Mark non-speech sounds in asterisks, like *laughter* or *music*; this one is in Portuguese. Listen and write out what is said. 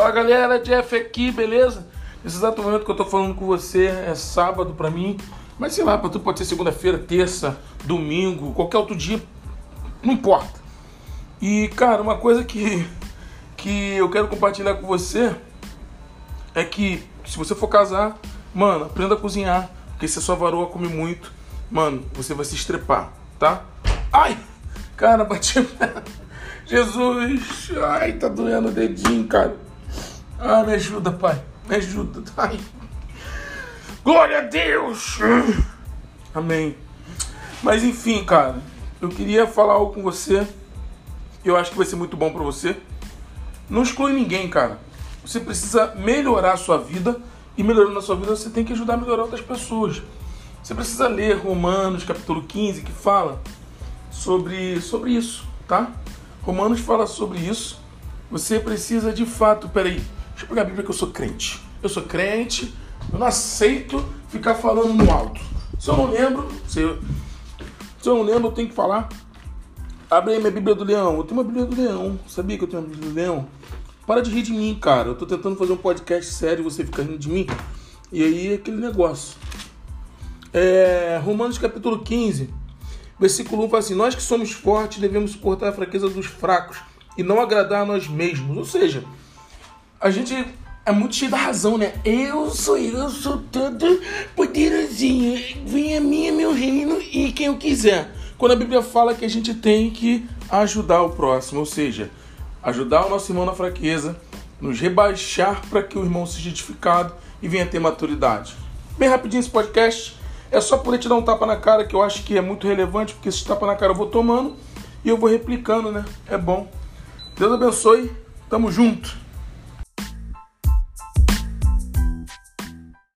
Fala galera, Jeff aqui, beleza? Nesse exato momento que eu tô falando com você é sábado pra mim, mas sei lá, pra tu pode ser segunda-feira, terça, domingo, qualquer outro dia, não importa. E cara, uma coisa que, que eu quero compartilhar com você é que se você for casar, mano, aprenda a cozinhar, porque se a sua varoa come muito, mano, você vai se estrepar, tá? Ai! Cara, bati. *laughs* Jesus! Ai, tá doendo o dedinho, cara. Ah, me ajuda, pai. Me ajuda. Ai. Glória a Deus! Amém. Mas enfim, cara, eu queria falar algo com você. Eu acho que vai ser muito bom para você. Não exclui ninguém, cara. Você precisa melhorar a sua vida e melhorando a sua vida, você tem que ajudar a melhorar outras pessoas. Você precisa ler Romanos, capítulo 15, que fala sobre, sobre isso, tá? Romanos fala sobre isso. Você precisa de fato, peraí, deixa eu pegar a Bíblia que eu sou crente. Eu sou crente, eu não aceito ficar falando no alto. Se eu não lembro, se eu, se eu não lembro, eu tenho que falar. Abre aí minha Bíblia do Leão. Eu tenho uma Bíblia do Leão. Sabia que eu tenho uma Bíblia do Leão? Para de rir de mim, cara. Eu tô tentando fazer um podcast sério e você fica rindo de mim. E aí é aquele negócio. É, Romanos capítulo 15, versículo 1 fala assim: Nós que somos fortes devemos suportar a fraqueza dos fracos e não agradar a nós mesmos. Ou seja, a gente é muito cheio da razão, né? Eu sou eu, sou todo poderosinho. Venha a mim, meu reino e quem eu quiser. Quando a Bíblia fala que a gente tem que ajudar o próximo, ou seja, ajudar o nosso irmão na fraqueza, nos rebaixar para que o irmão seja edificado e venha ter maturidade. Bem rapidinho esse podcast. É só poder te dar um tapa na cara que eu acho que é muito relevante, porque esse tapa na cara eu vou tomando e eu vou replicando, né? É bom. Deus abençoe. Tamo junto.